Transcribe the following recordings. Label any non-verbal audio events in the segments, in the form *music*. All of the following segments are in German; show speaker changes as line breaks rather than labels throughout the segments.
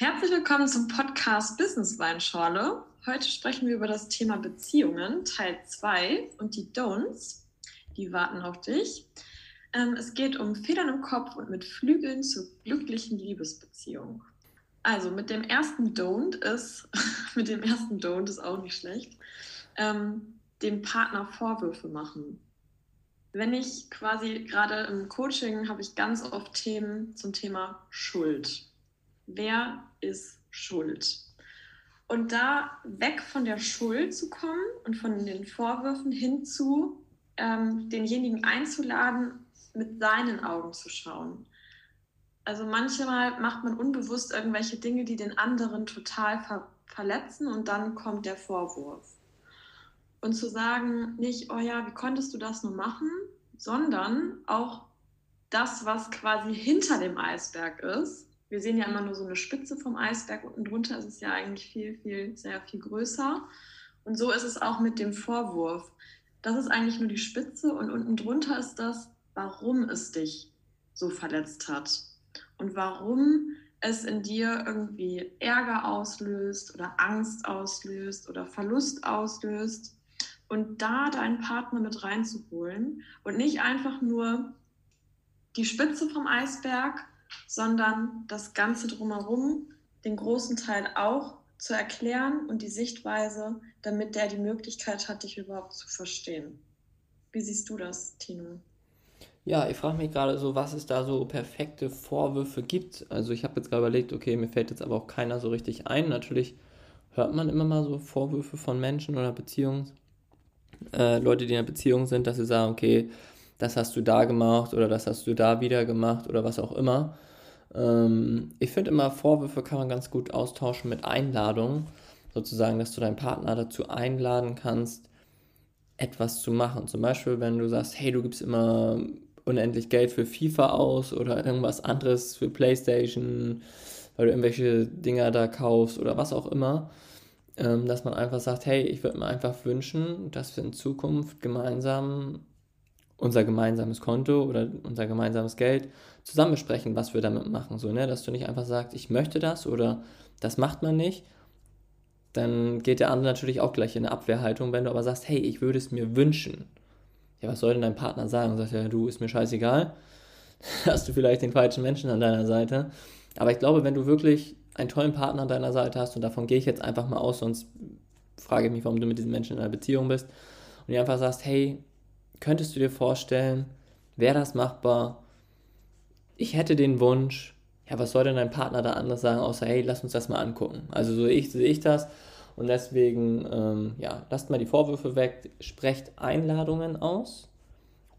Herzlich willkommen zum Podcast Business Weinschorle. Heute sprechen wir über das Thema Beziehungen, Teil 2 und die Don'ts. Die warten auf dich. Ähm, es geht um Federn im Kopf und mit Flügeln zur glücklichen Liebesbeziehung. Also mit dem ersten Don't ist, *laughs* mit dem ersten Don't ist auch nicht schlecht, ähm, dem Partner Vorwürfe machen. Wenn ich quasi gerade im Coaching habe ich ganz oft Themen zum Thema Schuld wer ist schuld? Und da weg von der Schuld zu kommen und von den Vorwürfen hinzu, ähm, denjenigen einzuladen, mit seinen Augen zu schauen. Also manchmal macht man unbewusst irgendwelche Dinge, die den anderen total ver verletzen und dann kommt der Vorwurf. Und zu sagen, nicht, oh ja, wie konntest du das nur machen, sondern auch das, was quasi hinter dem Eisberg ist, wir sehen ja immer nur so eine Spitze vom Eisberg. Unten drunter ist es ja eigentlich viel, viel, sehr viel größer. Und so ist es auch mit dem Vorwurf. Das ist eigentlich nur die Spitze und unten drunter ist das, warum es dich so verletzt hat und warum es in dir irgendwie Ärger auslöst oder Angst auslöst oder Verlust auslöst und da deinen Partner mit reinzuholen und nicht einfach nur die Spitze vom Eisberg, sondern das Ganze drumherum, den großen Teil auch zu erklären und die Sichtweise, damit der die Möglichkeit hat, dich überhaupt zu verstehen. Wie siehst du das, Tino?
Ja, ich frage mich gerade so, was es da so perfekte Vorwürfe gibt. Also ich habe jetzt gerade überlegt, okay, mir fällt jetzt aber auch keiner so richtig ein. Natürlich hört man immer mal so Vorwürfe von Menschen oder Beziehungs, äh, Leute, die in einer Beziehung sind, dass sie sagen, okay, das hast du da gemacht oder das hast du da wieder gemacht oder was auch immer. Ähm, ich finde immer, Vorwürfe kann man ganz gut austauschen mit Einladungen. Sozusagen, dass du deinen Partner dazu einladen kannst, etwas zu machen. Zum Beispiel, wenn du sagst, hey, du gibst immer unendlich Geld für FIFA aus oder irgendwas anderes für PlayStation, weil du irgendwelche Dinger da kaufst oder was auch immer, ähm, dass man einfach sagt, hey, ich würde mir einfach wünschen, dass wir in Zukunft gemeinsam unser gemeinsames Konto oder unser gemeinsames Geld zusammen besprechen, was wir damit machen. So, ne? Dass du nicht einfach sagst, ich möchte das oder das macht man nicht. Dann geht der andere natürlich auch gleich in eine Abwehrhaltung. Wenn du aber sagst, hey, ich würde es mir wünschen. Ja, was soll denn dein Partner sagen? Sagt er, ja, du, ist mir scheißegal. *laughs* hast du vielleicht den falschen Menschen an deiner Seite. Aber ich glaube, wenn du wirklich einen tollen Partner an deiner Seite hast, und davon gehe ich jetzt einfach mal aus, sonst frage ich mich, warum du mit diesen Menschen in einer Beziehung bist, und du einfach sagst, hey, könntest du dir vorstellen, wäre das machbar? Ich hätte den Wunsch, ja, was soll denn dein Partner da anders sagen, außer, hey, lass uns das mal angucken. Also so ich, sehe ich das. Und deswegen, ähm, ja, lasst mal die Vorwürfe weg, sprecht Einladungen aus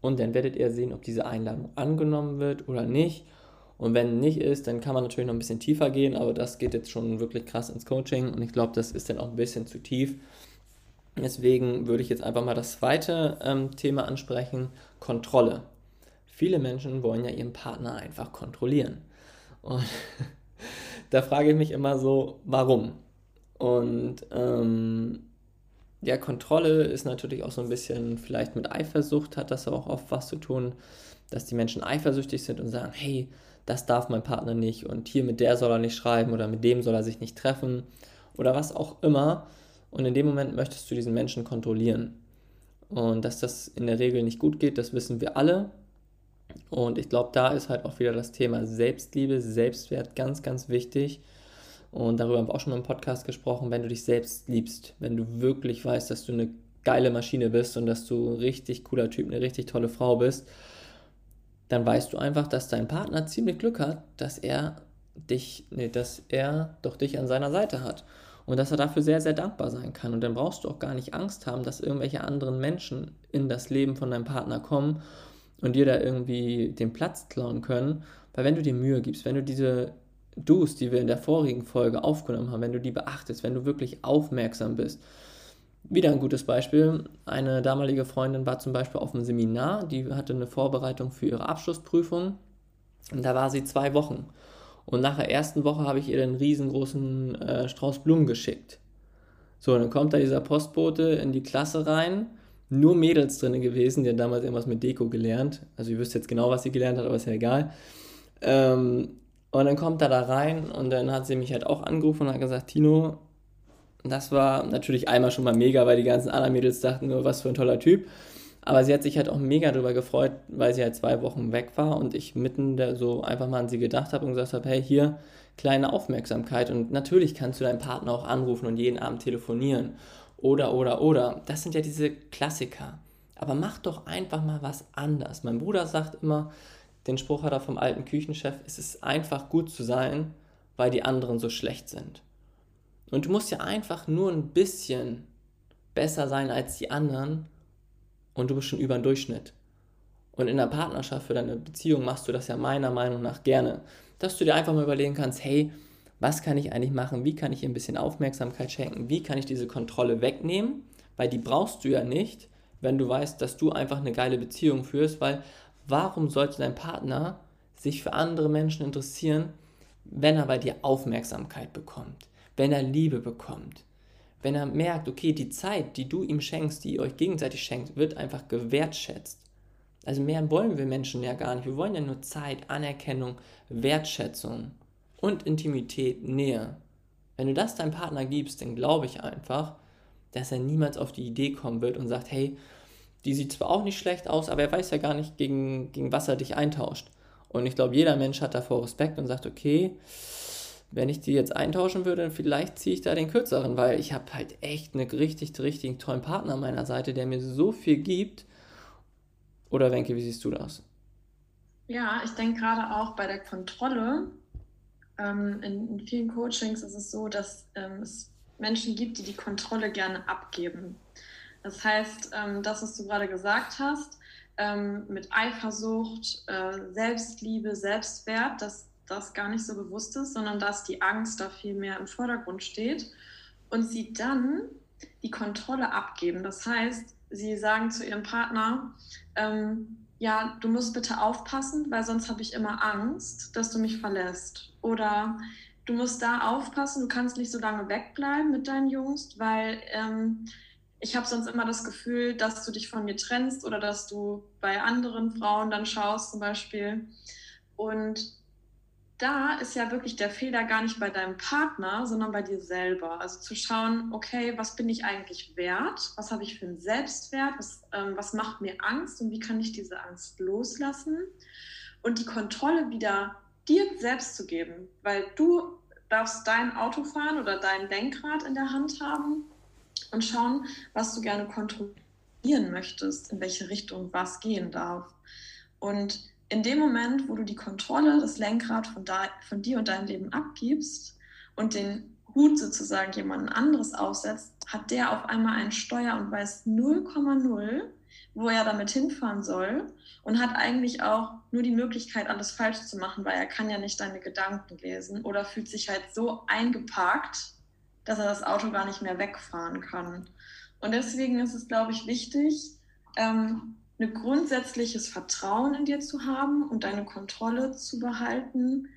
und dann werdet ihr sehen, ob diese Einladung angenommen wird oder nicht. Und wenn nicht ist, dann kann man natürlich noch ein bisschen tiefer gehen, aber das geht jetzt schon wirklich krass ins Coaching und ich glaube, das ist dann auch ein bisschen zu tief. Deswegen würde ich jetzt einfach mal das zweite ähm, Thema ansprechen, Kontrolle. Viele Menschen wollen ja ihren Partner einfach kontrollieren. Und *laughs* da frage ich mich immer so, warum? Und ähm, ja, Kontrolle ist natürlich auch so ein bisschen vielleicht mit Eifersucht, hat das auch oft was zu tun, dass die Menschen eifersüchtig sind und sagen, hey, das darf mein Partner nicht und hier mit der soll er nicht schreiben oder mit dem soll er sich nicht treffen oder was auch immer. Und in dem Moment möchtest du diesen Menschen kontrollieren. Und dass das in der Regel nicht gut geht, das wissen wir alle. Und ich glaube, da ist halt auch wieder das Thema Selbstliebe, Selbstwert ganz, ganz wichtig. Und darüber haben wir auch schon mal im Podcast gesprochen, wenn du dich selbst liebst, wenn du wirklich weißt, dass du eine geile Maschine bist und dass du ein richtig cooler Typ, eine richtig tolle Frau bist, dann weißt du einfach, dass dein Partner ziemlich Glück hat, dass er dich, nee, dass er doch dich an seiner Seite hat und dass er dafür sehr, sehr dankbar sein kann. Und dann brauchst du auch gar nicht Angst haben, dass irgendwelche anderen Menschen in das Leben von deinem Partner kommen und dir da irgendwie den Platz klauen können. Weil wenn du dir Mühe gibst, wenn du diese Do's, die wir in der vorigen Folge aufgenommen haben, wenn du die beachtest, wenn du wirklich aufmerksam bist. Wieder ein gutes Beispiel. Eine damalige Freundin war zum Beispiel auf einem Seminar, die hatte eine Vorbereitung für ihre Abschlussprüfung und da war sie zwei Wochen. Und nach der ersten Woche habe ich ihr den riesengroßen äh, Strauß Blumen geschickt. So, dann kommt da dieser Postbote in die Klasse rein. Nur Mädels drin gewesen, die hat damals irgendwas mit Deko gelernt. Also, ihr wisst jetzt genau, was sie gelernt hat, aber ist ja egal. Ähm, Und dann kommt er da rein und dann hat sie mich halt auch angerufen und hat gesagt, Tino, das war natürlich einmal schon mal mega, weil die ganzen anderen Mädels dachten nur, was für ein toller Typ. Aber sie hat sich halt auch mega darüber gefreut, weil sie halt zwei Wochen weg war und ich mitten da so einfach mal an sie gedacht habe und gesagt habe, hey, hier, kleine Aufmerksamkeit. Und natürlich kannst du deinen Partner auch anrufen und jeden Abend telefonieren. Oder, oder, oder. Das sind ja diese Klassiker. Aber mach doch einfach mal was anders. Mein Bruder sagt immer, den Spruch hat er vom alten Küchenchef, es ist einfach gut zu sein, weil die anderen so schlecht sind. Und du musst ja einfach nur ein bisschen besser sein als die anderen und du bist schon über den Durchschnitt. Und in der Partnerschaft für deine Beziehung machst du das ja meiner Meinung nach gerne, dass du dir einfach mal überlegen kannst, hey, was kann ich eigentlich machen? Wie kann ich ihr ein bisschen Aufmerksamkeit schenken? Wie kann ich diese Kontrolle wegnehmen? Weil die brauchst du ja nicht, wenn du weißt, dass du einfach eine geile Beziehung führst, weil warum sollte dein Partner sich für andere Menschen interessieren, wenn er bei dir Aufmerksamkeit bekommt, wenn er Liebe bekommt, wenn er merkt, okay, die Zeit, die du ihm schenkst, die ihr euch gegenseitig schenkt, wird einfach gewertschätzt. Also mehr wollen wir Menschen ja gar nicht. Wir wollen ja nur Zeit, Anerkennung, Wertschätzung und Intimität, Nähe. Wenn du das deinem Partner gibst, dann glaube ich einfach, dass er niemals auf die Idee kommen wird und sagt, hey, die sieht zwar auch nicht schlecht aus, aber er weiß ja gar nicht, gegen, gegen was er dich eintauscht. Und ich glaube, jeder Mensch hat davor Respekt und sagt, okay, wenn ich die jetzt eintauschen würde, vielleicht ziehe ich da den kürzeren, weil ich habe halt echt einen richtig, richtig tollen Partner an meiner Seite, der mir so viel gibt. Oder Wenke, wie siehst du das?
Ja, ich denke gerade auch bei der Kontrolle. Ähm, in, in, vielen Coachings ist es so, dass ähm, es Menschen gibt, die die Kontrolle gerne abgeben. Das heißt, ähm, das, was du gerade gesagt hast, ähm, mit Eifersucht, äh, Selbstliebe, Selbstwert, dass das gar nicht so bewusst ist, sondern dass die Angst da viel mehr im Vordergrund steht und sie dann die Kontrolle abgeben. Das heißt, sie sagen zu ihrem Partner, ähm, ja, du musst bitte aufpassen, weil sonst habe ich immer Angst, dass du mich verlässt. Oder du musst da aufpassen, du kannst nicht so lange wegbleiben mit deinen Jungs, weil ähm, ich habe sonst immer das Gefühl, dass du dich von mir trennst oder dass du bei anderen Frauen dann schaust zum Beispiel. Und da ist ja wirklich der Fehler gar nicht bei deinem Partner, sondern bei dir selber. Also zu schauen, okay, was bin ich eigentlich wert? Was habe ich für einen Selbstwert? Was, ähm, was macht mir Angst und wie kann ich diese Angst loslassen? Und die Kontrolle wieder dir selbst zu geben, weil du darfst dein Auto fahren oder dein Lenkrad in der Hand haben und schauen, was du gerne kontrollieren möchtest, in welche Richtung was gehen darf. Und in dem Moment, wo du die Kontrolle, das Lenkrad von, da, von dir und deinem Leben abgibst und den Hut sozusagen jemand anderes aufsetzt, hat der auf einmal einen Steuer und weiß 0,0, wo er damit hinfahren soll und hat eigentlich auch nur die Möglichkeit, alles falsch zu machen, weil er kann ja nicht deine Gedanken lesen oder fühlt sich halt so eingeparkt, dass er das Auto gar nicht mehr wegfahren kann. Und deswegen ist es, glaube ich, wichtig, ähm, ein grundsätzliches Vertrauen in dir zu haben und deine Kontrolle zu behalten,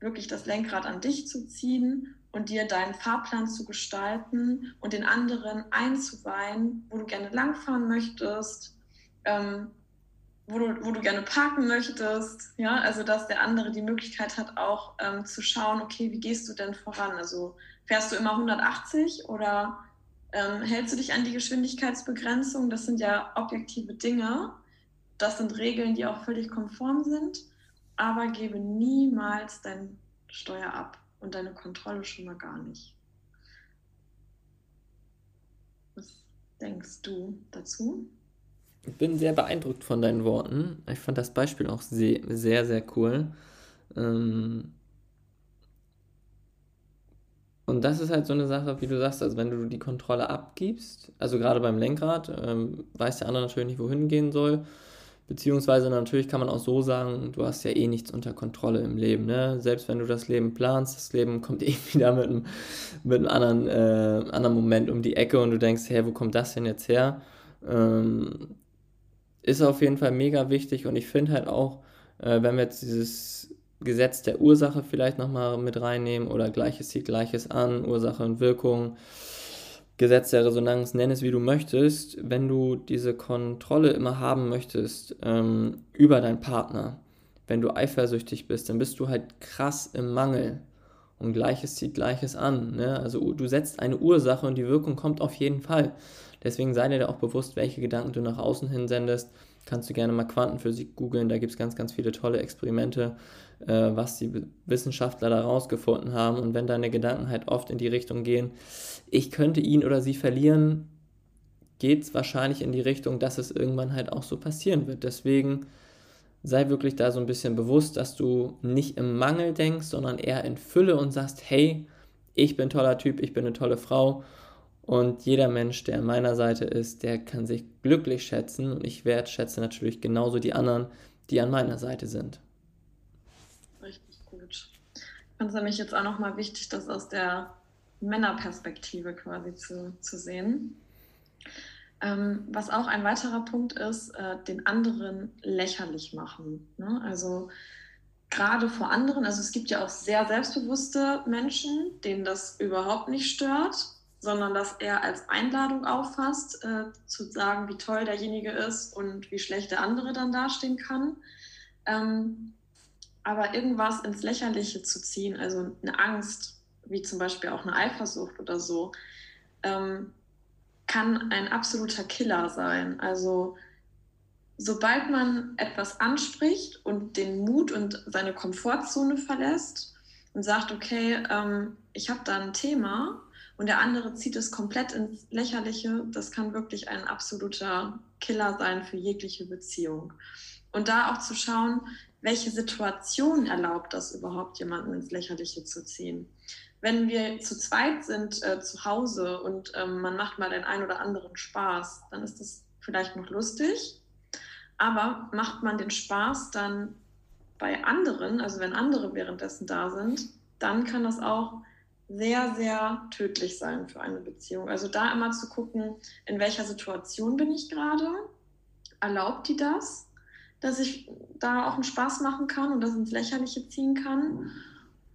wirklich das Lenkrad an dich zu ziehen und dir deinen Fahrplan zu gestalten und den anderen einzuweihen, wo du gerne langfahren möchtest, ähm, wo, du, wo du gerne parken möchtest. Ja, also dass der andere die Möglichkeit hat, auch ähm, zu schauen, okay, wie gehst du denn voran? Also fährst du immer 180 oder ähm, hältst du dich an die Geschwindigkeitsbegrenzung? Das sind ja objektive Dinge. Das sind Regeln, die auch völlig konform sind. Aber gebe niemals dein Steuer ab und deine Kontrolle schon mal gar nicht. Was denkst du dazu?
Ich bin sehr beeindruckt von deinen Worten. Ich fand das Beispiel auch sehr, sehr, sehr cool. Ähm, und das ist halt so eine Sache, wie du sagst, also wenn du die Kontrolle abgibst, also gerade beim Lenkrad, ähm, weiß der andere natürlich nicht, wohin gehen soll. Beziehungsweise natürlich kann man auch so sagen, du hast ja eh nichts unter Kontrolle im Leben. Ne? Selbst wenn du das Leben planst, das Leben *laughs* kommt eh wieder mit einem, mit einem anderen, äh, anderen Moment um die Ecke und du denkst, hey, wo kommt das denn jetzt her? Ähm, ist auf jeden Fall mega wichtig und ich finde halt auch, äh, wenn wir jetzt dieses Gesetz der Ursache vielleicht nochmal mit reinnehmen oder Gleiches zieht Gleiches an, Ursache und Wirkung, Gesetz der Resonanz, nenn es wie du möchtest, wenn du diese Kontrolle immer haben möchtest ähm, über deinen Partner, wenn du eifersüchtig bist, dann bist du halt krass im Mangel. Und Gleiches zieht Gleiches an. Ne? Also du setzt eine Ursache und die Wirkung kommt auf jeden Fall. Deswegen sei dir da auch bewusst, welche Gedanken du nach außen hin sendest. Kannst du gerne mal Quantenphysik googeln, da gibt es ganz, ganz viele tolle Experimente, äh, was die Wissenschaftler da rausgefunden haben. Und wenn deine Gedanken halt oft in die Richtung gehen, ich könnte ihn oder sie verlieren, geht es wahrscheinlich in die Richtung, dass es irgendwann halt auch so passieren wird. Deswegen sei wirklich da so ein bisschen bewusst, dass du nicht im Mangel denkst, sondern eher in Fülle und sagst, hey, ich bin ein toller Typ, ich bin eine tolle Frau und jeder Mensch, der an meiner Seite ist, der kann sich glücklich schätzen und ich wertschätze natürlich genauso die anderen, die an meiner Seite sind.
Finde es nämlich jetzt auch nochmal wichtig, das aus der Männerperspektive quasi zu, zu sehen. Ähm, was auch ein weiterer Punkt ist, äh, den anderen lächerlich machen. Ne? Also gerade vor anderen, also es gibt ja auch sehr selbstbewusste Menschen, denen das überhaupt nicht stört, sondern das eher als Einladung auffasst, äh, zu sagen, wie toll derjenige ist und wie schlecht der andere dann dastehen kann. Ähm, aber irgendwas ins Lächerliche zu ziehen, also eine Angst, wie zum Beispiel auch eine Eifersucht oder so, ähm, kann ein absoluter Killer sein. Also sobald man etwas anspricht und den Mut und seine Komfortzone verlässt und sagt, okay, ähm, ich habe da ein Thema und der andere zieht es komplett ins Lächerliche, das kann wirklich ein absoluter Killer sein für jegliche Beziehung. Und da auch zu schauen, welche Situation erlaubt das überhaupt, jemanden ins Lächerliche zu ziehen wenn wir zu zweit sind äh, zu Hause und ähm, man macht mal den einen oder anderen Spaß, dann ist das vielleicht noch lustig. Aber macht man den Spaß dann bei anderen, also wenn andere währenddessen da sind, dann kann das auch sehr, sehr tödlich sein für eine Beziehung. Also da immer zu gucken, in welcher Situation bin ich gerade? Erlaubt die das, dass ich da auch einen Spaß machen kann und das ins Lächerliche ziehen kann?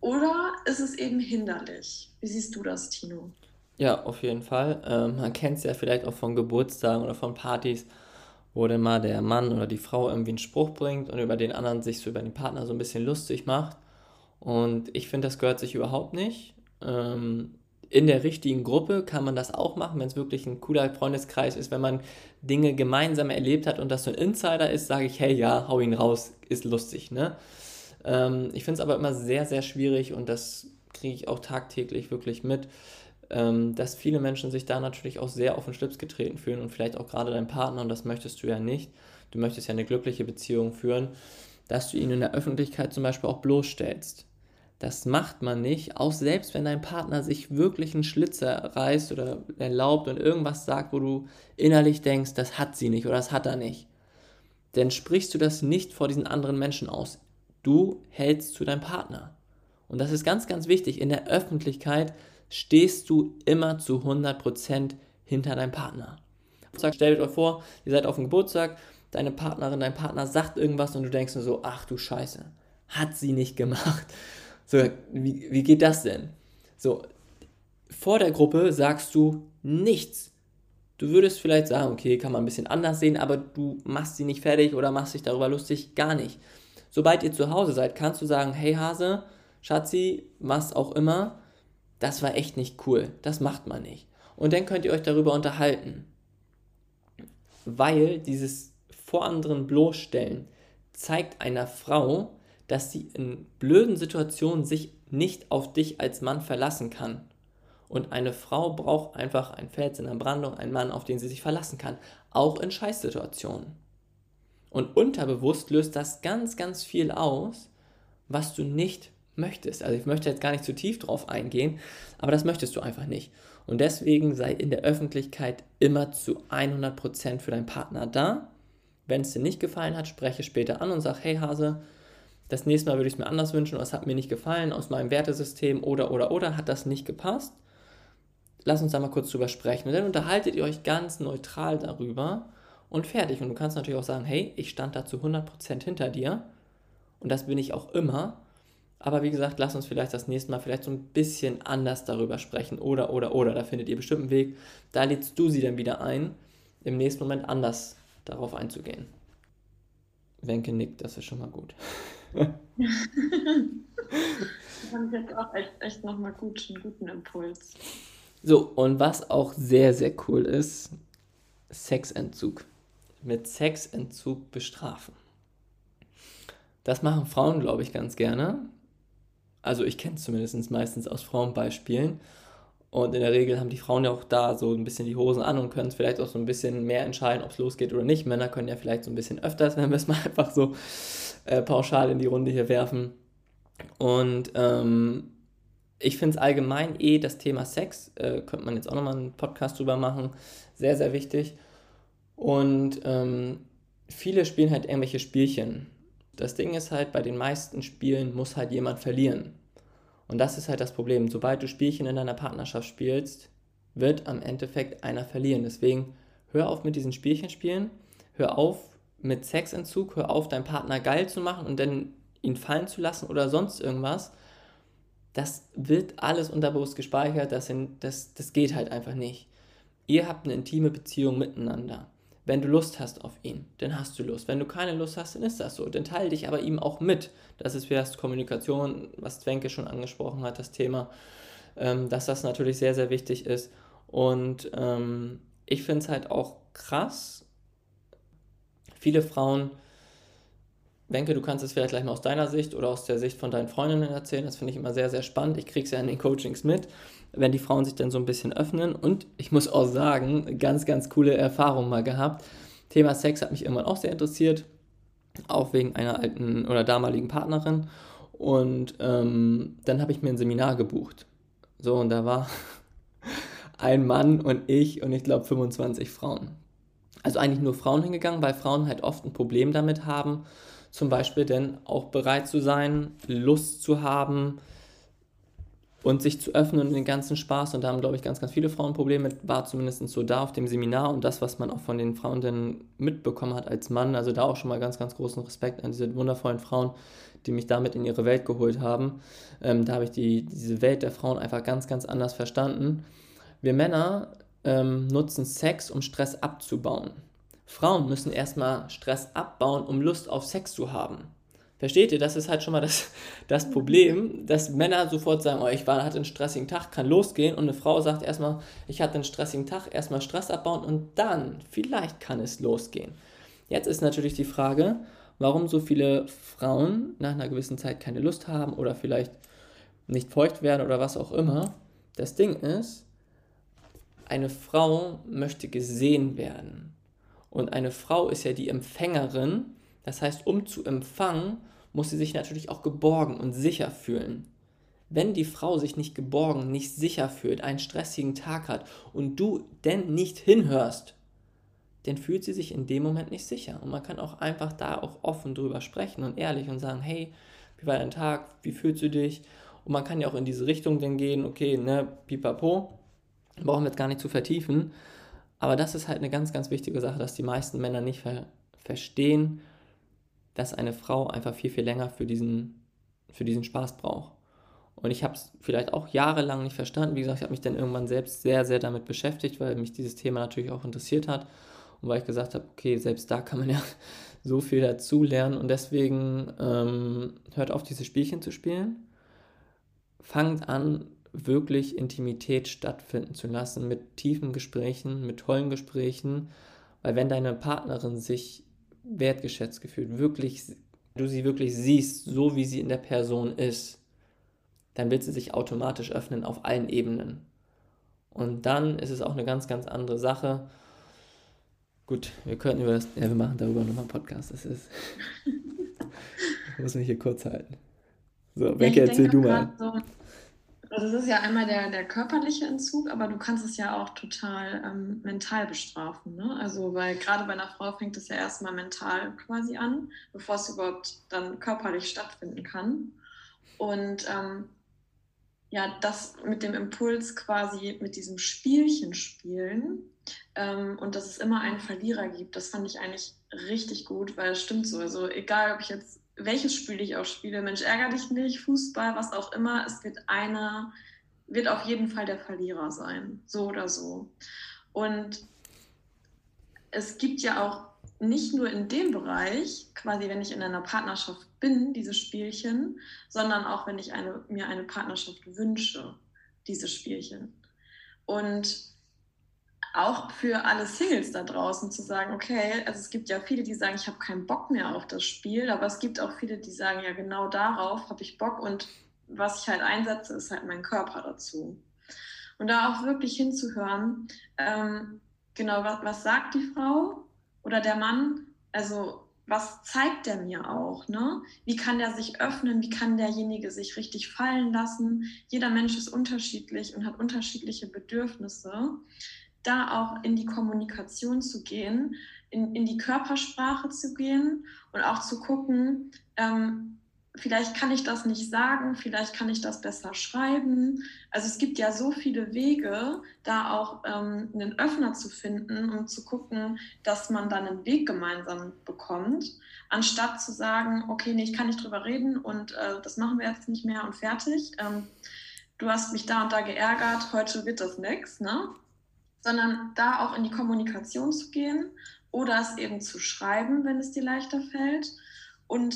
Oder ist es eben hinderlich? Wie siehst du das, Tino?
Ja, auf jeden Fall. Ähm, man kennt es ja vielleicht auch von Geburtstagen oder von Partys, wo dann mal der Mann oder die Frau irgendwie einen Spruch bringt und über den anderen sich so über den Partner so ein bisschen lustig macht. Und ich finde, das gehört sich überhaupt nicht. Ähm, in der richtigen Gruppe kann man das auch machen, wenn es wirklich ein cooler Freundeskreis ist, wenn man Dinge gemeinsam erlebt hat und das so ein Insider ist, sage ich, hey, ja, hau ihn raus, ist lustig, ne? Ähm, ich finde es aber immer sehr, sehr schwierig und das kriege ich auch tagtäglich wirklich mit, ähm, dass viele Menschen sich da natürlich auch sehr auf den Schlips getreten fühlen und vielleicht auch gerade dein Partner, und das möchtest du ja nicht, du möchtest ja eine glückliche Beziehung führen, dass du ihn in der Öffentlichkeit zum Beispiel auch bloßstellst. Das macht man nicht, auch selbst wenn dein Partner sich wirklich einen Schlitzer reißt oder erlaubt und irgendwas sagt, wo du innerlich denkst, das hat sie nicht oder das hat er nicht. Denn sprichst du das nicht vor diesen anderen Menschen aus. Du hältst zu deinem Partner. Und das ist ganz, ganz wichtig. In der Öffentlichkeit stehst du immer zu 100% hinter deinem Partner. Stellt euch vor, ihr seid auf dem Geburtstag, deine Partnerin, dein Partner sagt irgendwas und du denkst nur so, ach du Scheiße, hat sie nicht gemacht. So, wie, wie geht das denn? So, vor der Gruppe sagst du nichts. Du würdest vielleicht sagen, okay, kann man ein bisschen anders sehen, aber du machst sie nicht fertig oder machst dich darüber lustig, gar nicht. Sobald ihr zu Hause seid, kannst du sagen, hey Hase, Schatzi, was auch immer, das war echt nicht cool. Das macht man nicht. Und dann könnt ihr euch darüber unterhalten. Weil dieses vor anderen bloßstellen zeigt einer Frau, dass sie in blöden Situationen sich nicht auf dich als Mann verlassen kann. Und eine Frau braucht einfach ein Fels in der Brandung, einen Mann, auf den sie sich verlassen kann. Auch in Scheißsituationen. Und unterbewusst löst das ganz, ganz viel aus, was du nicht möchtest. Also ich möchte jetzt gar nicht zu tief drauf eingehen, aber das möchtest du einfach nicht. Und deswegen sei in der Öffentlichkeit immer zu 100% für deinen Partner da. Wenn es dir nicht gefallen hat, spreche später an und sag, hey Hase, das nächste Mal würde ich es mir anders wünschen oder es hat mir nicht gefallen aus meinem Wertesystem oder oder oder hat das nicht gepasst. Lass uns da mal kurz drüber sprechen. Und dann unterhaltet ihr euch ganz neutral darüber und fertig. Und du kannst natürlich auch sagen, hey, ich stand da zu 100% hinter dir und das bin ich auch immer. Aber wie gesagt, lass uns vielleicht das nächste Mal vielleicht so ein bisschen anders darüber sprechen oder, oder, oder. Da findet ihr bestimmt einen Weg. Da lädst du sie dann wieder ein, im nächsten Moment anders darauf einzugehen. Wenke nickt, das ist schon mal gut. *laughs*
fand ich jetzt auch echt, echt nochmal gut, einen guten Impuls.
So, und was auch sehr, sehr cool ist, Sexentzug. Mit Sexentzug bestrafen. Das machen Frauen, glaube ich, ganz gerne. Also ich kenne es zumindest meistens aus Frauenbeispielen. Und in der Regel haben die Frauen ja auch da so ein bisschen die Hosen an und können es vielleicht auch so ein bisschen mehr entscheiden, ob es losgeht oder nicht. Männer können ja vielleicht so ein bisschen öfters, wenn wir es mal *laughs* einfach so äh, pauschal in die Runde hier werfen. Und ähm, ich finde es allgemein eh das Thema Sex, äh, könnte man jetzt auch nochmal einen Podcast drüber machen, sehr, sehr wichtig. Und ähm, viele spielen halt irgendwelche Spielchen. Das Ding ist halt, bei den meisten Spielen muss halt jemand verlieren. Und das ist halt das Problem. Sobald du Spielchen in deiner Partnerschaft spielst, wird am Endeffekt einer verlieren. Deswegen hör auf mit diesen Spielchen spielen, hör auf mit Sexentzug, hör auf, deinen Partner geil zu machen und dann ihn fallen zu lassen oder sonst irgendwas. Das wird alles unterbewusst gespeichert, das, das, das geht halt einfach nicht. Ihr habt eine intime Beziehung miteinander. Wenn du Lust hast auf ihn, dann hast du Lust. Wenn du keine Lust hast, dann ist das so. Dann teile dich aber ihm auch mit. Das ist erst Kommunikation, was Zwenke schon angesprochen hat, das Thema, ähm, dass das natürlich sehr, sehr wichtig ist. Und ähm, ich finde es halt auch krass. Viele Frauen, Wenke, du kannst es vielleicht gleich mal aus deiner Sicht oder aus der Sicht von deinen Freundinnen erzählen. Das finde ich immer sehr, sehr spannend. Ich kriege es ja in den Coachings mit wenn die Frauen sich dann so ein bisschen öffnen. Und ich muss auch sagen, ganz, ganz coole Erfahrungen mal gehabt. Thema Sex hat mich irgendwann auch sehr interessiert, auch wegen einer alten oder damaligen Partnerin. Und ähm, dann habe ich mir ein Seminar gebucht. So, und da war *laughs* ein Mann und ich und ich glaube 25 Frauen. Also eigentlich nur Frauen hingegangen, weil Frauen halt oft ein Problem damit haben, zum Beispiel denn auch bereit zu sein, Lust zu haben, und sich zu öffnen und den ganzen Spaß. Und da haben, glaube ich, ganz, ganz viele Frauen Probleme mit, war zumindest so da auf dem Seminar und das, was man auch von den Frauen dann mitbekommen hat als Mann. Also da auch schon mal ganz, ganz großen Respekt an diese wundervollen Frauen, die mich damit in ihre Welt geholt haben. Ähm, da habe ich die, diese Welt der Frauen einfach ganz, ganz anders verstanden. Wir Männer ähm, nutzen Sex, um Stress abzubauen. Frauen müssen erstmal Stress abbauen, um Lust auf Sex zu haben. Versteht ihr? Das ist halt schon mal das, *laughs* das Problem, dass Männer sofort sagen, oh, ich war, hatte einen stressigen Tag, kann losgehen. Und eine Frau sagt erstmal, ich hatte einen stressigen Tag, erstmal Stress abbauen und dann, vielleicht kann es losgehen. Jetzt ist natürlich die Frage, warum so viele Frauen nach einer gewissen Zeit keine Lust haben oder vielleicht nicht feucht werden oder was auch immer. Das Ding ist, eine Frau möchte gesehen werden. Und eine Frau ist ja die Empfängerin das heißt, um zu empfangen, muss sie sich natürlich auch geborgen und sicher fühlen. Wenn die Frau sich nicht geborgen, nicht sicher fühlt, einen stressigen Tag hat und du denn nicht hinhörst, dann fühlt sie sich in dem Moment nicht sicher. Und man kann auch einfach da auch offen drüber sprechen und ehrlich und sagen, hey, wie war dein Tag? Wie fühlst du dich? Und man kann ja auch in diese Richtung dann gehen, okay, ne, pipapo, brauchen wir jetzt gar nicht zu vertiefen. Aber das ist halt eine ganz, ganz wichtige Sache, dass die meisten Männer nicht ver verstehen dass eine Frau einfach viel, viel länger für diesen, für diesen Spaß braucht. Und ich habe es vielleicht auch jahrelang nicht verstanden. Wie gesagt, ich habe mich dann irgendwann selbst sehr, sehr damit beschäftigt, weil mich dieses Thema natürlich auch interessiert hat. Und weil ich gesagt habe, okay, selbst da kann man ja *laughs* so viel dazu lernen. Und deswegen ähm, hört auf, diese Spielchen zu spielen. Fangt an, wirklich Intimität stattfinden zu lassen mit tiefen Gesprächen, mit tollen Gesprächen. Weil wenn deine Partnerin sich wertgeschätzt gefühlt, wirklich, du sie wirklich siehst, so wie sie in der Person ist, dann wird sie sich automatisch öffnen auf allen Ebenen. Und dann ist es auch eine ganz, ganz andere Sache. Gut, wir könnten über das, ja, wir machen darüber nochmal einen Podcast. Das ist, *laughs* ich muss mich hier kurz halten. So, Becky, ja, erzähl
du mal. So, also es ist ja einmal der, der körperliche Entzug, aber du kannst es ja auch total ähm, mental bestrafen. Ne? Also weil gerade bei einer Frau fängt es ja erstmal mental quasi an, bevor es überhaupt dann körperlich stattfinden kann. Und ähm, ja, das mit dem Impuls quasi mit diesem Spielchen spielen ähm, und dass es immer einen Verlierer gibt, das fand ich eigentlich richtig gut, weil es stimmt so. Also egal, ob ich jetzt welches Spiel ich auch spiele, Mensch, ärger dich nicht, Fußball, was auch immer, es wird einer, wird auf jeden Fall der Verlierer sein, so oder so. Und es gibt ja auch nicht nur in dem Bereich, quasi wenn ich in einer Partnerschaft bin, dieses Spielchen, sondern auch, wenn ich eine, mir eine Partnerschaft wünsche, dieses Spielchen. Und auch für alle Singles da draußen zu sagen, okay, also es gibt ja viele, die sagen, ich habe keinen Bock mehr auf das Spiel, aber es gibt auch viele, die sagen, ja, genau darauf habe ich Bock und was ich halt einsetze, ist halt mein Körper dazu. Und da auch wirklich hinzuhören, ähm, genau, was, was sagt die Frau oder der Mann? Also was zeigt der mir auch? Ne? Wie kann der sich öffnen? Wie kann derjenige sich richtig fallen lassen? Jeder Mensch ist unterschiedlich und hat unterschiedliche Bedürfnisse. Da auch in die Kommunikation zu gehen, in, in die Körpersprache zu gehen und auch zu gucken, ähm, vielleicht kann ich das nicht sagen, vielleicht kann ich das besser schreiben. Also es gibt ja so viele Wege, da auch ähm, einen Öffner zu finden und zu gucken, dass man dann einen Weg gemeinsam bekommt, anstatt zu sagen, okay, nee, ich kann nicht drüber reden und äh, das machen wir jetzt nicht mehr und fertig. Ähm, du hast mich da und da geärgert, heute wird das nichts, ne? Sondern da auch in die Kommunikation zu gehen oder es eben zu schreiben, wenn es dir leichter fällt. Und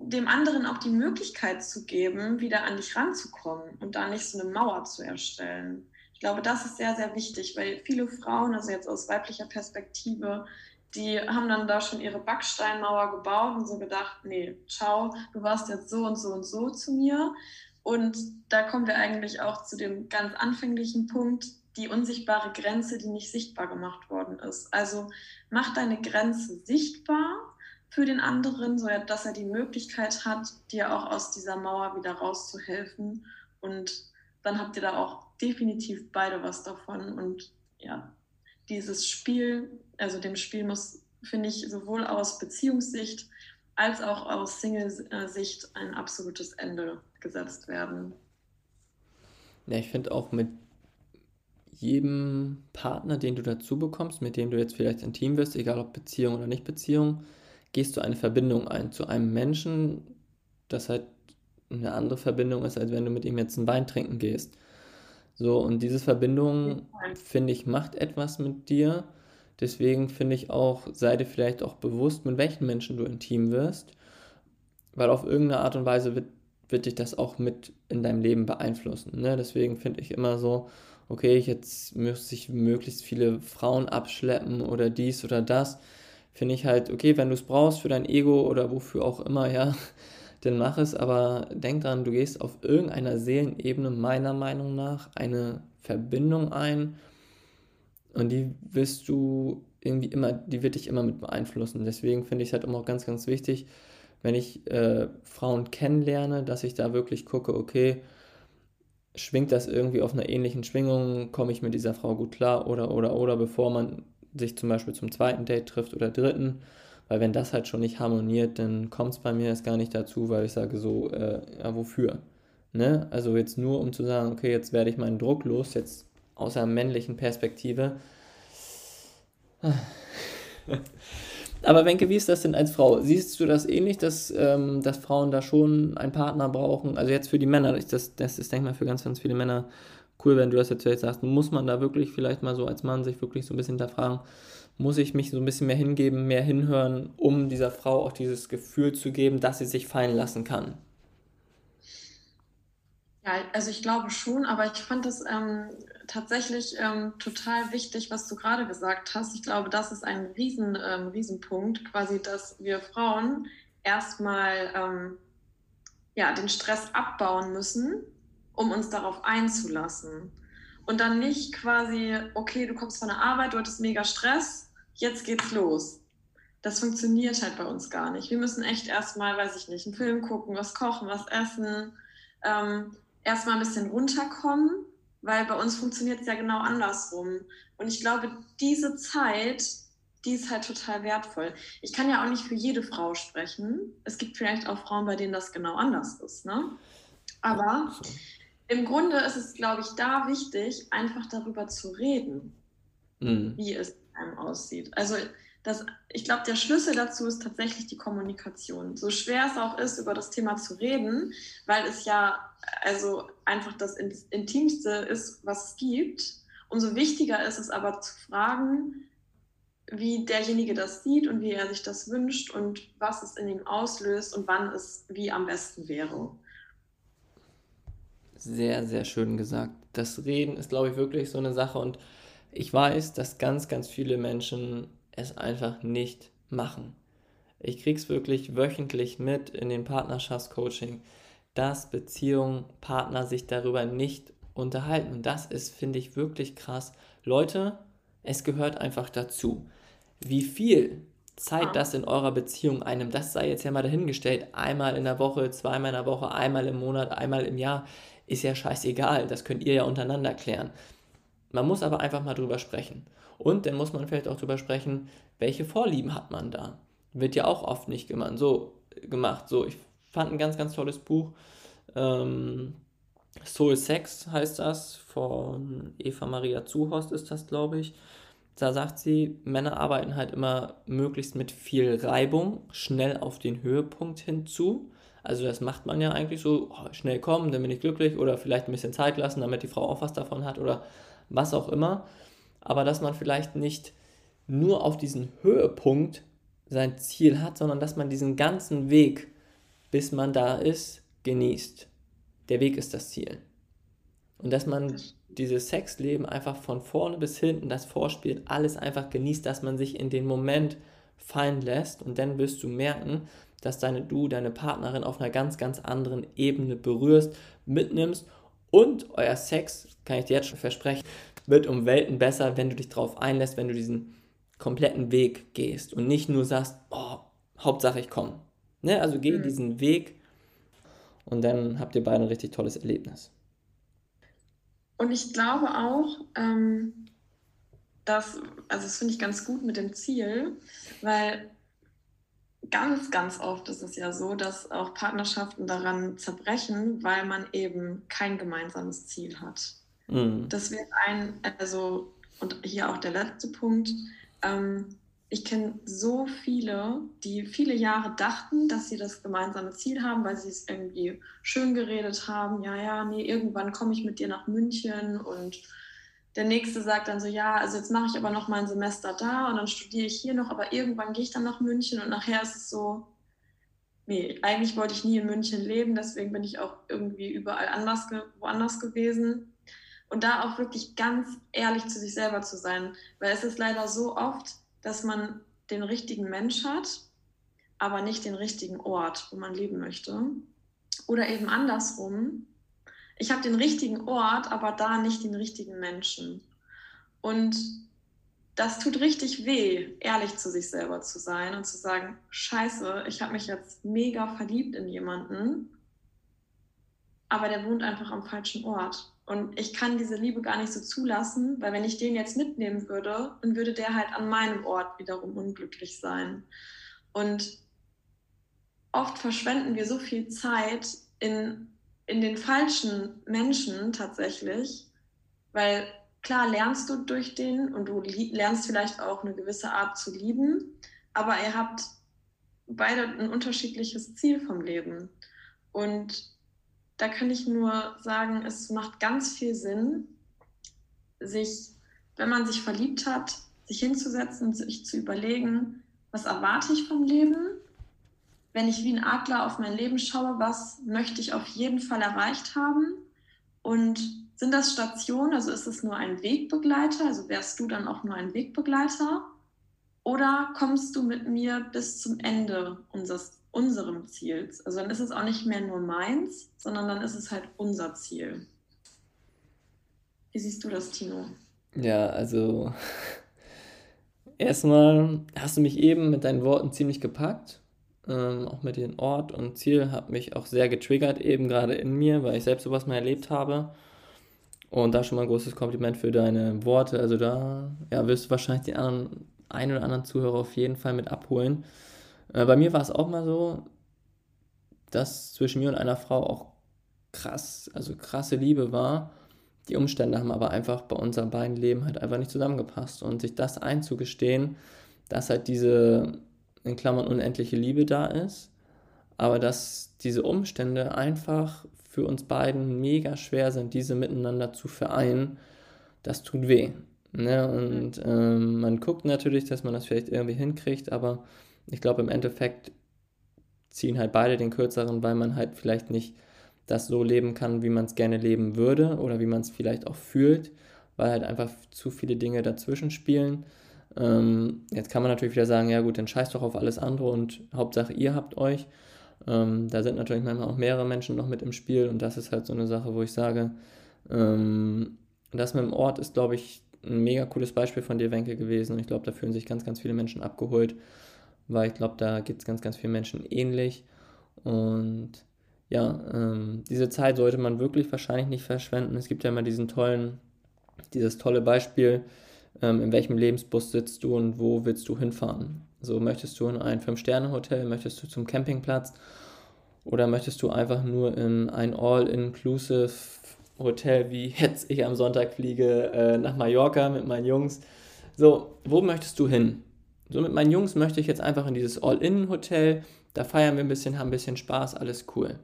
dem anderen auch die Möglichkeit zu geben, wieder an dich ranzukommen und da nicht so eine Mauer zu erstellen. Ich glaube, das ist sehr, sehr wichtig, weil viele Frauen, also jetzt aus weiblicher Perspektive, die haben dann da schon ihre Backsteinmauer gebaut und so gedacht, nee, ciao, du warst jetzt so und so und so zu mir. Und da kommen wir eigentlich auch zu dem ganz anfänglichen Punkt, die unsichtbare Grenze, die nicht sichtbar gemacht worden ist. Also mach deine Grenze sichtbar für den anderen, so dass er die Möglichkeit hat, dir auch aus dieser Mauer wieder rauszuhelfen. Und dann habt ihr da auch definitiv beide was davon. Und ja, dieses Spiel, also dem Spiel muss, finde ich, sowohl aus Beziehungssicht als auch aus Single-Sicht ein absolutes Ende gesetzt werden.
Ja, ich finde auch mit jedem Partner, den du dazu bekommst, mit dem du jetzt vielleicht intim wirst, egal ob Beziehung oder nicht Beziehung, gehst du eine Verbindung ein zu einem Menschen, das halt eine andere Verbindung ist, als wenn du mit ihm jetzt einen Wein trinken gehst. So, und diese Verbindung, finde ich, macht etwas mit dir. Deswegen finde ich auch, sei dir vielleicht auch bewusst, mit welchen Menschen du intim wirst, weil auf irgendeine Art und Weise wird, wird dich das auch mit in deinem Leben beeinflussen. Ne? Deswegen finde ich immer so, okay, jetzt müsste ich möglichst viele Frauen abschleppen oder dies oder das finde ich halt, okay, wenn du es brauchst für dein Ego oder wofür auch immer, ja, *laughs* dann mach es, aber denk dran, du gehst auf irgendeiner Seelenebene meiner Meinung nach eine Verbindung ein und die wirst du irgendwie immer, die wird dich immer mit beeinflussen. Deswegen finde ich es halt immer auch ganz, ganz wichtig, wenn ich äh, Frauen kennenlerne, dass ich da wirklich gucke, okay, schwingt das irgendwie auf einer ähnlichen Schwingung, komme ich mit dieser Frau gut klar oder, oder, oder, bevor man sich zum Beispiel zum zweiten Date trifft oder dritten. Weil wenn das halt schon nicht harmoniert, dann kommt es bei mir erst gar nicht dazu, weil ich sage so, äh, ja, wofür? Ne? Also jetzt nur um zu sagen, okay, jetzt werde ich meinen Druck los, jetzt aus einer männlichen Perspektive. *laughs* Aber Wenke, wie ist das denn als Frau? Siehst du das ähnlich, dass, ähm, dass Frauen da schon einen Partner brauchen? Also jetzt für die Männer, das, das ist, denke ich mal, für ganz, ganz viele Männer cool, wenn du das jetzt sagst. Muss man da wirklich vielleicht mal so als Mann sich wirklich so ein bisschen hinterfragen, muss ich mich so ein bisschen mehr hingeben, mehr hinhören, um dieser Frau auch dieses Gefühl zu geben, dass sie sich fallen lassen kann?
Ja, also ich glaube schon, aber ich fand das ähm, tatsächlich ähm, total wichtig, was du gerade gesagt hast. Ich glaube, das ist ein riesen, ähm, Riesenpunkt, quasi, dass wir Frauen erstmal ähm, ja, den Stress abbauen müssen, um uns darauf einzulassen. Und dann nicht quasi, okay, du kommst von der Arbeit, du hattest mega Stress, jetzt geht's los. Das funktioniert halt bei uns gar nicht. Wir müssen echt erstmal, weiß ich nicht, einen Film gucken, was kochen, was essen, ähm, erstmal ein bisschen runterkommen, weil bei uns funktioniert es ja genau andersrum. Und ich glaube, diese Zeit, die ist halt total wertvoll. Ich kann ja auch nicht für jede Frau sprechen. Es gibt vielleicht auch Frauen, bei denen das genau anders ist. Ne? Aber im Grunde ist es, glaube ich, da wichtig, einfach darüber zu reden, mhm. wie es einem aussieht. Also das, ich glaube, der Schlüssel dazu ist tatsächlich die Kommunikation. So schwer es auch ist, über das Thema zu reden, weil es ja also einfach das Intimste ist, was es gibt. Umso wichtiger ist es aber zu fragen, wie derjenige das sieht und wie er sich das wünscht und was es in ihm auslöst und wann es wie am besten wäre.
Sehr, sehr schön gesagt. Das Reden ist, glaube ich, wirklich so eine Sache und ich weiß, dass ganz, ganz viele Menschen es einfach nicht machen. Ich kriege es wirklich wöchentlich mit in den Partnerschaftscoaching, dass Beziehungen, Partner sich darüber nicht unterhalten. Und das ist, finde ich, wirklich krass. Leute, es gehört einfach dazu. Wie viel Zeit das in eurer Beziehung einem, das sei jetzt ja mal dahingestellt, einmal in der Woche, zweimal in der Woche, einmal im Monat, einmal im Jahr, ist ja scheißegal. Das könnt ihr ja untereinander klären. Man muss aber einfach mal drüber sprechen. Und dann muss man vielleicht auch drüber sprechen, welche Vorlieben hat man da. Wird ja auch oft nicht gemacht. So, gemacht. So, ich fand ein ganz, ganz tolles Buch. Ähm, Soul Sex heißt das, von Eva Maria Zuhorst ist das, glaube ich. Da sagt sie, Männer arbeiten halt immer möglichst mit viel Reibung, schnell auf den Höhepunkt hinzu. Also das macht man ja eigentlich so, oh, schnell kommen, dann bin ich glücklich oder vielleicht ein bisschen Zeit lassen, damit die Frau auch was davon hat oder was auch immer. Aber dass man vielleicht nicht nur auf diesen Höhepunkt sein Ziel hat, sondern dass man diesen ganzen Weg, bis man da ist, genießt. Der Weg ist das Ziel. Und dass man dieses Sexleben einfach von vorne bis hinten, das Vorspiel, alles einfach genießt, dass man sich in den Moment fallen lässt und dann wirst du merken, dass deine du, deine Partnerin auf einer ganz, ganz anderen Ebene berührst, mitnimmst und euer Sex, kann ich dir jetzt schon versprechen, wird um Welten besser, wenn du dich darauf einlässt, wenn du diesen kompletten Weg gehst und nicht nur sagst, oh, Hauptsache ich komme. Ne? Also geh mhm. diesen Weg und dann habt ihr beide ein richtig tolles Erlebnis.
Und ich glaube auch, ähm, dass, also das finde ich ganz gut mit dem Ziel, weil ganz, ganz oft ist es ja so, dass auch Partnerschaften daran zerbrechen, weil man eben kein gemeinsames Ziel hat. Mhm. Das wird ein, also, und hier auch der letzte Punkt, ähm, ich kenne so viele, die viele Jahre dachten, dass sie das gemeinsame Ziel haben, weil sie es irgendwie schön geredet haben. Ja, ja, nee, irgendwann komme ich mit dir nach München und der nächste sagt dann so, ja, also jetzt mache ich aber noch mein Semester da und dann studiere ich hier noch, aber irgendwann gehe ich dann nach München und nachher ist es so, nee, eigentlich wollte ich nie in München leben, deswegen bin ich auch irgendwie überall anders, woanders gewesen. Und da auch wirklich ganz ehrlich zu sich selber zu sein, weil es ist leider so oft, dass man den richtigen Mensch hat, aber nicht den richtigen Ort, wo man leben möchte. Oder eben andersrum, ich habe den richtigen Ort, aber da nicht den richtigen Menschen. Und das tut richtig weh, ehrlich zu sich selber zu sein und zu sagen, scheiße, ich habe mich jetzt mega verliebt in jemanden, aber der wohnt einfach am falschen Ort. Und ich kann diese Liebe gar nicht so zulassen, weil wenn ich den jetzt mitnehmen würde, dann würde der halt an meinem Ort wiederum unglücklich sein. Und oft verschwenden wir so viel Zeit in in den falschen Menschen tatsächlich, weil klar lernst du durch den und du lernst vielleicht auch eine gewisse Art zu lieben, aber ihr habt beide ein unterschiedliches Ziel vom Leben. Und da kann ich nur sagen, es macht ganz viel Sinn, sich, wenn man sich verliebt hat, sich hinzusetzen und sich zu überlegen, was erwarte ich vom Leben wenn ich wie ein Adler auf mein Leben schaue, was möchte ich auf jeden Fall erreicht haben? Und sind das Stationen, also ist es nur ein Wegbegleiter, also wärst du dann auch nur ein Wegbegleiter? Oder kommst du mit mir bis zum Ende unseres, unserem Ziels? Also dann ist es auch nicht mehr nur meins, sondern dann ist es halt unser Ziel. Wie siehst du das, Tino?
Ja, also *laughs* erstmal hast du mich eben mit deinen Worten ziemlich gepackt ähm, auch mit dem Ort und Ziel, hat mich auch sehr getriggert, eben gerade in mir, weil ich selbst sowas mal erlebt habe. Und da schon mal ein großes Kompliment für deine Worte. Also da ja, wirst du wahrscheinlich den anderen, einen oder anderen Zuhörer auf jeden Fall mit abholen. Äh, bei mir war es auch mal so, dass zwischen mir und einer Frau auch krass, also krasse Liebe war. Die Umstände haben aber einfach bei unseren beiden Leben halt einfach nicht zusammengepasst. Und sich das einzugestehen, dass halt diese in Klammern unendliche Liebe da ist, aber dass diese Umstände einfach für uns beiden mega schwer sind, diese miteinander zu vereinen, das tut weh. Ne? Und ähm, man guckt natürlich, dass man das vielleicht irgendwie hinkriegt, aber ich glaube, im Endeffekt ziehen halt beide den kürzeren, weil man halt vielleicht nicht das so leben kann, wie man es gerne leben würde oder wie man es vielleicht auch fühlt, weil halt einfach zu viele Dinge dazwischen spielen. Ähm, jetzt kann man natürlich wieder sagen, ja gut, dann scheiß doch auf alles andere und Hauptsache ihr habt euch. Ähm, da sind natürlich manchmal auch mehrere Menschen noch mit im Spiel und das ist halt so eine Sache, wo ich sage, ähm, das mit dem Ort ist, glaube ich, ein mega cooles Beispiel von dir, Wenke, gewesen und ich glaube, da fühlen sich ganz, ganz viele Menschen abgeholt, weil ich glaube, da gibt es ganz, ganz vielen Menschen ähnlich und ja, ähm, diese Zeit sollte man wirklich wahrscheinlich nicht verschwenden. Es gibt ja immer diesen tollen, dieses tolle Beispiel, ähm, in welchem Lebensbus sitzt du und wo willst du hinfahren. So möchtest du in ein Fünf-Sterne-Hotel, möchtest du zum Campingplatz oder möchtest du einfach nur in ein All-Inclusive Hotel, wie jetzt ich am Sonntag fliege äh, nach Mallorca mit meinen Jungs. So, wo möchtest du hin? So mit meinen Jungs möchte ich jetzt einfach in dieses All-In-Hotel, da feiern wir ein bisschen, haben ein bisschen Spaß, alles cool.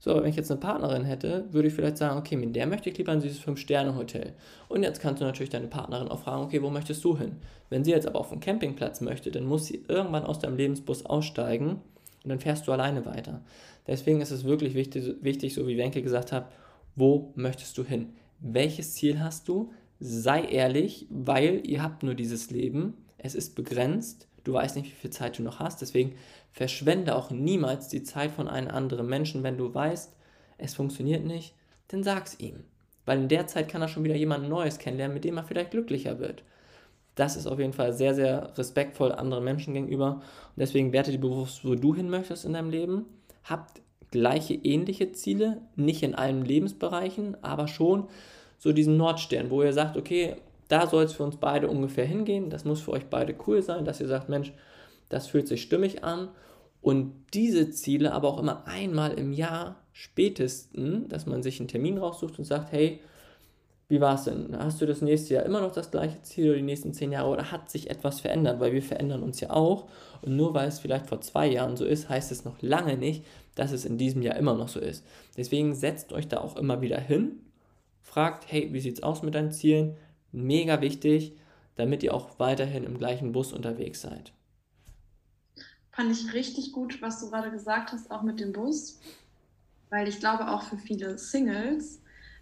So, wenn ich jetzt eine Partnerin hätte, würde ich vielleicht sagen, okay, mit der möchte ich lieber in dieses 5-Sterne-Hotel. Und jetzt kannst du natürlich deine Partnerin auch fragen, okay, wo möchtest du hin? Wenn sie jetzt aber auf einen Campingplatz möchte, dann muss sie irgendwann aus deinem Lebensbus aussteigen und dann fährst du alleine weiter. Deswegen ist es wirklich wichtig, wichtig so wie Wenke gesagt hat, wo möchtest du hin? Welches Ziel hast du? Sei ehrlich, weil ihr habt nur dieses Leben. Es ist begrenzt. Du weißt nicht, wie viel Zeit du noch hast. Deswegen Verschwende auch niemals die Zeit von einem anderen Menschen, wenn du weißt, es funktioniert nicht, dann sag's ihm. Weil in der Zeit kann er schon wieder jemand Neues kennenlernen, mit dem er vielleicht glücklicher wird. Das ist auf jeden Fall sehr, sehr respektvoll anderen Menschen gegenüber. Und deswegen werte dir bewusst, wo du hin möchtest in deinem Leben. Habt gleiche, ähnliche Ziele, nicht in allen Lebensbereichen, aber schon so diesen Nordstern, wo ihr sagt, okay, da soll es für uns beide ungefähr hingehen. Das muss für euch beide cool sein, dass ihr sagt, Mensch, das fühlt sich stimmig an. Und diese Ziele aber auch immer einmal im Jahr spätesten, dass man sich einen Termin raussucht und sagt, hey, wie war es denn? Hast du das nächste Jahr immer noch das gleiche Ziel oder die nächsten zehn Jahre oder hat sich etwas verändert? Weil wir verändern uns ja auch. Und nur weil es vielleicht vor zwei Jahren so ist, heißt es noch lange nicht, dass es in diesem Jahr immer noch so ist. Deswegen setzt euch da auch immer wieder hin, fragt, hey, wie sieht es aus mit deinen Zielen? Mega wichtig, damit ihr auch weiterhin im gleichen Bus unterwegs seid.
Fand ich richtig gut, was du gerade gesagt hast, auch mit dem Bus. Weil ich glaube, auch für viele Singles,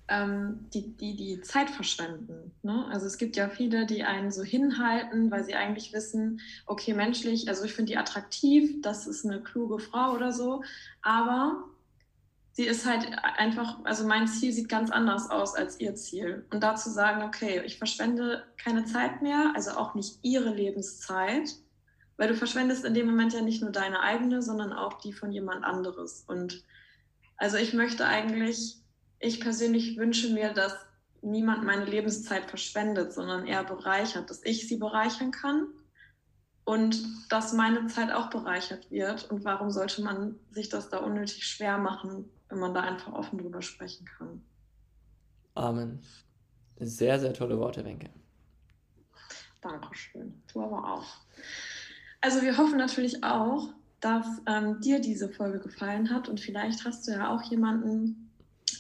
ähm, die, die die Zeit verschwenden. Ne? Also es gibt ja viele, die einen so hinhalten, weil sie eigentlich wissen, okay, menschlich, also ich finde die attraktiv, das ist eine kluge Frau oder so, aber sie ist halt einfach, also mein Ziel sieht ganz anders aus als ihr Ziel. Und dazu sagen, okay, ich verschwende keine Zeit mehr, also auch nicht ihre Lebenszeit, weil du verschwendest in dem Moment ja nicht nur deine eigene, sondern auch die von jemand anderes. Und also ich möchte eigentlich, ich persönlich wünsche mir, dass niemand meine Lebenszeit verschwendet, sondern eher bereichert, dass ich sie bereichern kann und dass meine Zeit auch bereichert wird. Und warum sollte man sich das da unnötig schwer machen, wenn man da einfach offen drüber sprechen kann?
Amen. Sehr, sehr tolle Worte, Wenke.
Dankeschön. Du aber auch. Also wir hoffen natürlich auch, dass ähm, dir diese Folge gefallen hat und vielleicht hast du ja auch jemanden,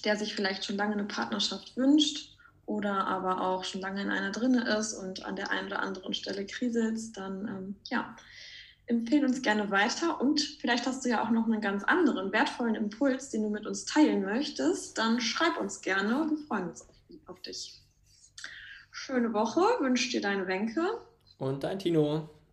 der sich vielleicht schon lange eine Partnerschaft wünscht oder aber auch schon lange in einer drinne ist und an der einen oder anderen Stelle kriselt, dann ähm, ja, empfehle uns gerne weiter und vielleicht hast du ja auch noch einen ganz anderen wertvollen Impuls, den du mit uns teilen möchtest, dann schreib uns gerne, wir freuen uns auf, auf dich. Schöne Woche, wünsche dir deine Wenke.
Und dein Tino.